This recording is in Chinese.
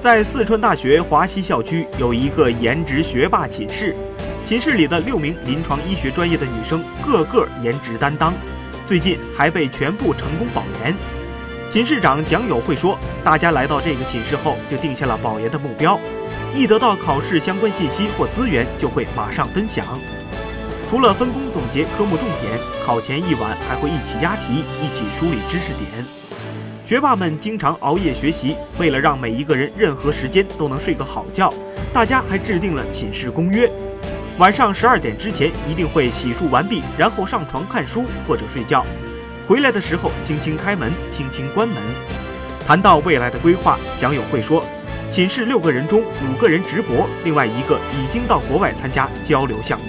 在四川大学华西校区有一个颜值学霸寝室，寝室里的六名临床医学专业的女生个个颜值担当，最近还被全部成功保研。寝室长蒋友会说，大家来到这个寝室后就定下了保研的目标，一得到考试相关信息或资源就会马上分享。除了分工总结科目重点，考前一晚还会一起押题，一起梳理知识点。学霸们经常熬夜学习，为了让每一个人任何时间都能睡个好觉，大家还制定了寝室公约：晚上十二点之前一定会洗漱完毕，然后上床看书或者睡觉。回来的时候轻轻开门，轻轻关门。谈到未来的规划，蒋友会说，寝室六个人中五个人直博，另外一个已经到国外参加交流项目。